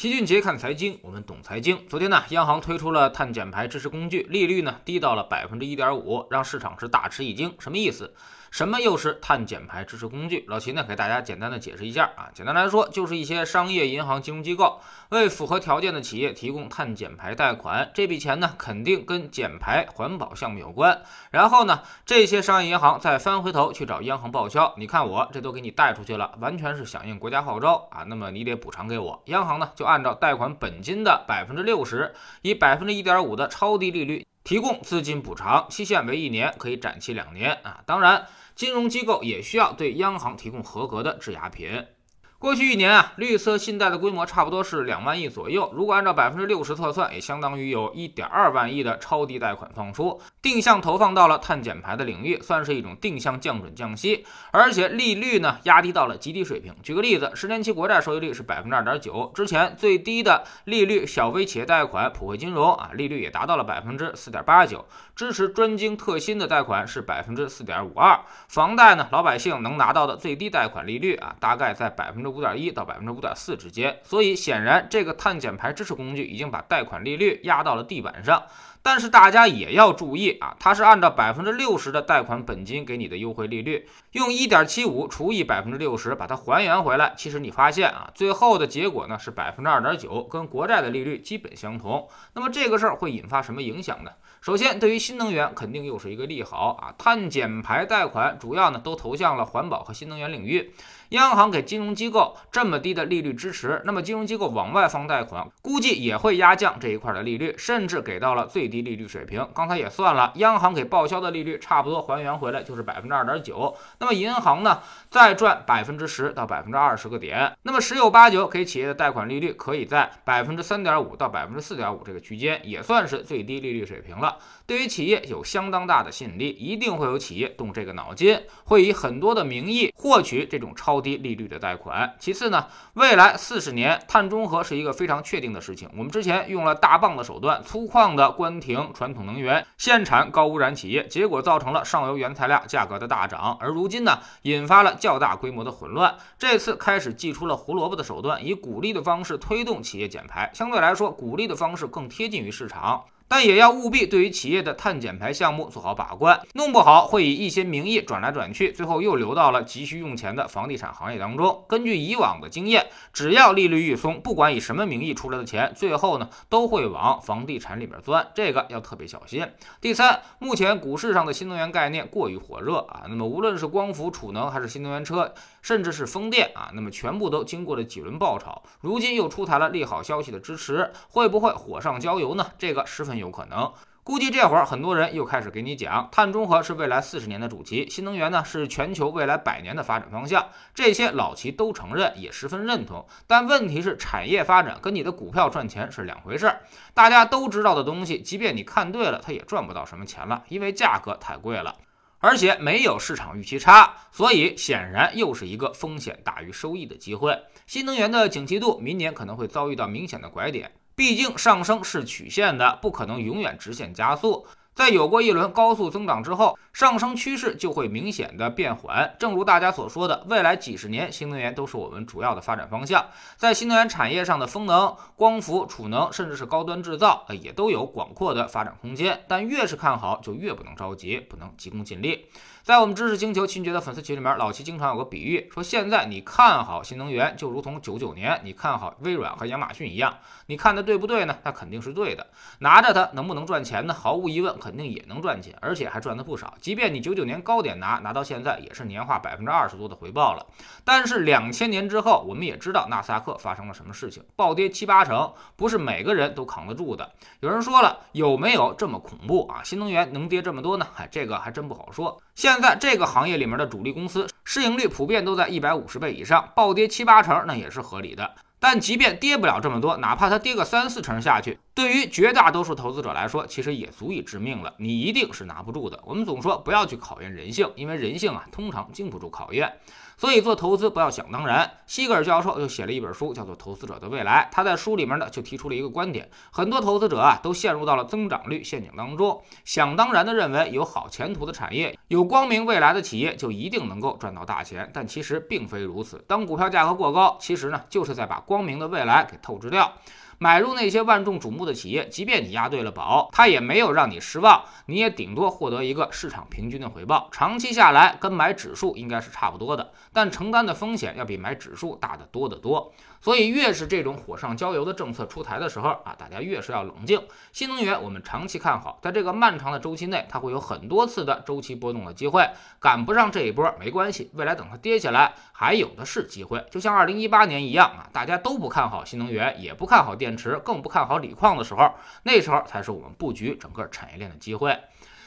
齐俊杰看财经，我们懂财经。昨天呢，央行推出了碳减排支持工具，利率呢低到了百分之一点五，让市场是大吃一惊。什么意思？什么又是碳减排支持工具？老齐呢给大家简单的解释一下啊。简单来说，就是一些商业银行金融机构为符合条件的企业提供碳减排贷款，这笔钱呢肯定跟减排环保项目有关。然后呢，这些商业银行再翻回头去找央行报销，你看我这都给你贷出去了，完全是响应国家号召啊。那么你得补偿给我。央行呢就按照贷款本金的百分之六十，以百分之一点五的超低利率提供资金补偿，期限为一年，可以展期两年啊。当然。金融机构也需要对央行提供合格的质押品。过去一年啊，绿色信贷的规模差不多是两万亿左右。如果按照百分之六十测算，也相当于有一点二万亿的超低贷款放出，定向投放到了碳减排的领域，算是一种定向降准降息，而且利率呢压低到了极低水平。举个例子，十年期国债收益率是百分之二点九，之前最低的利率小微企业贷款普惠金融啊，利率也达到了百分之四点八九，支持专精特新的贷款是百分之四点五二，房贷呢老百姓能拿到的最低贷款利率啊，大概在百分之。五点一到百分之五点四之间，所以显然这个碳减排支持工具已经把贷款利率压到了地板上。但是大家也要注意啊，它是按照百分之六十的贷款本金给你的优惠利率，用一点七五除以百分之六十把它还原回来。其实你发现啊，最后的结果呢是百分之二点九，跟国债的利率基本相同。那么这个事儿会引发什么影响呢？首先，对于新能源肯定又是一个利好啊，碳减排贷款主要呢都投向了环保和新能源领域。央行给金融机构这么低的利率支持，那么金融机构往外放贷款，估计也会压降这一块的利率，甚至给到了最低利率水平。刚才也算了，央行给报销的利率差不多还原回来就是百分之二点九，那么银行呢再赚百分之十到百分之二十个点，那么十有八九给企业的贷款利率可以在百分之三点五到百分之四点五这个区间，也算是最低利率水平了。对于企业有相当大的吸引力，一定会有企业动这个脑筋，会以很多的名义获取这种超低利率的贷款。其次呢，未来四十年碳中和是一个非常确定的事情。我们之前用了大棒的手段，粗犷的关停传统能源，限产高污染企业，结果造成了上游原材料价格的大涨。而如今呢，引发了较大规模的混乱。这次开始祭出了胡萝卜的手段，以鼓励的方式推动企业减排。相对来说，鼓励的方式更贴近于市场。但也要务必对于企业的碳减排项目做好把关，弄不好会以一些名义转来转去，最后又流到了急需用钱的房地产行业当中。根据以往的经验，只要利率一松，不管以什么名义出来的钱，最后呢都会往房地产里面钻，这个要特别小心。第三，目前股市上的新能源概念过于火热啊，那么无论是光伏、储能还是新能源车，甚至是风电啊，那么全部都经过了几轮爆炒，如今又出台了利好消息的支持，会不会火上浇油呢？这个十分。有可能，估计这会儿很多人又开始给你讲，碳中和是未来四十年的主题，新能源呢是全球未来百年的发展方向。这些老齐都承认，也十分认同。但问题是，产业发展跟你的股票赚钱是两回事儿。大家都知道的东西，即便你看对了，它也赚不到什么钱了，因为价格太贵了，而且没有市场预期差，所以显然又是一个风险大于收益的机会。新能源的景气度，明年可能会遭遇到明显的拐点。毕竟上升是曲线的，不可能永远直线加速。在有过一轮高速增长之后，上升趋势就会明显的变缓。正如大家所说的，未来几十年新能源都是我们主要的发展方向。在新能源产业上的风能、光伏、储能，甚至是高端制造，也都有广阔的发展空间。但越是看好，就越不能着急，不能急功近利。在我们知识星球秦杰的粉丝群里面，老齐经常有个比喻，说现在你看好新能源，就如同九九年你看好微软和亚马逊一样。你看的对不对呢？那肯定是对的。拿着它能不能赚钱呢？毫无疑问，肯定也能赚钱，而且还赚的不少。即便你九九年高点拿，拿到现在也是年化百分之二十多的回报了。但是两千年之后，我们也知道纳斯达克发生了什么事情，暴跌七八成，不是每个人都扛得住的。有人说了，有没有这么恐怖啊？新能源能跌这么多呢？嗨，这个还真不好说。现在这个行业里面的主力公司市盈率普遍都在一百五十倍以上，暴跌七八成那也是合理的。但即便跌不了这么多，哪怕它跌个三四成下去，对于绝大多数投资者来说，其实也足以致命了。你一定是拿不住的。我们总说不要去考验人性，因为人性啊通常经不住考验。所以做投资不要想当然。西格尔教授又写了一本书，叫做《投资者的未来》。他在书里面呢就提出了一个观点：很多投资者啊都陷入到了增长率陷阱当中，想当然的认为有好前途的产业、有光明未来的企业就一定能够赚到大钱，但其实并非如此。当股票价格过高，其实呢就是在把光明的未来给透支掉。买入那些万众瞩目的企业，即便你押对了宝，它也没有让你失望，你也顶多获得一个市场平均的回报。长期下来，跟买指数应该是差不多的，但承担的风险要比买指数大得多得多。所以，越是这种火上浇油的政策出台的时候啊，大家越是要冷静。新能源我们长期看好，在这个漫长的周期内，它会有很多次的周期波动的机会。赶不上这一波没关系，未来等它跌下来，还有的是机会。就像二零一八年一样啊，大家都不看好新能源，也不看好电电池，更不看好锂矿的时候，那时候才是我们布局整个产业链的机会。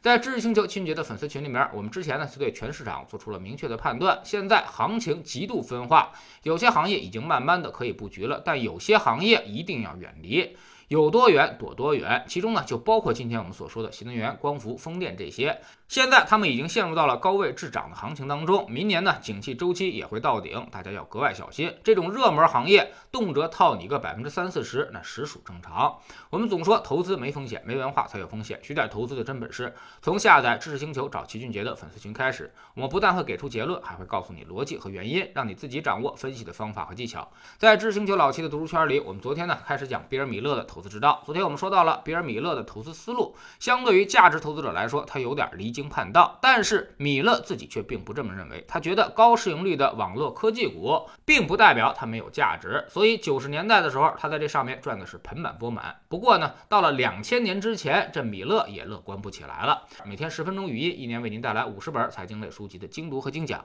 在知识星球清洁的粉丝群里面，我们之前呢是对全市场做出了明确的判断。现在行情极度分化，有些行业已经慢慢的可以布局了，但有些行业一定要远离。有多远躲多远，其中呢就包括今天我们所说的新能源、光伏、风电这些。现在他们已经陷入到了高位滞涨的行情当中，明年呢景气周期也会到顶，大家要格外小心。这种热门行业动辄套你个百分之三四十，那实属正常。我们总说投资没风险，没文化才有风险，学点投资的真本事。从下载知识星球找齐俊杰的粉丝群开始，我们不但会给出结论，还会告诉你逻辑和原因，让你自己掌握分析的方法和技巧。在知识星球老七的读书圈里，我们昨天呢开始讲比尔米勒的投资之道。昨天我们说到了比尔米勒的投资思路，相对于价值投资者来说，他有点离经叛道。但是米勒自己却并不这么认为，他觉得高市盈率的网络科技股并不代表它没有价值。所以九十年代的时候，他在这上面赚的是盆满钵满。不过呢，到了两千年之前，这米勒也乐观不起来了。每天十分钟语音，一年为您带来五十本财经类书籍的精读和精讲。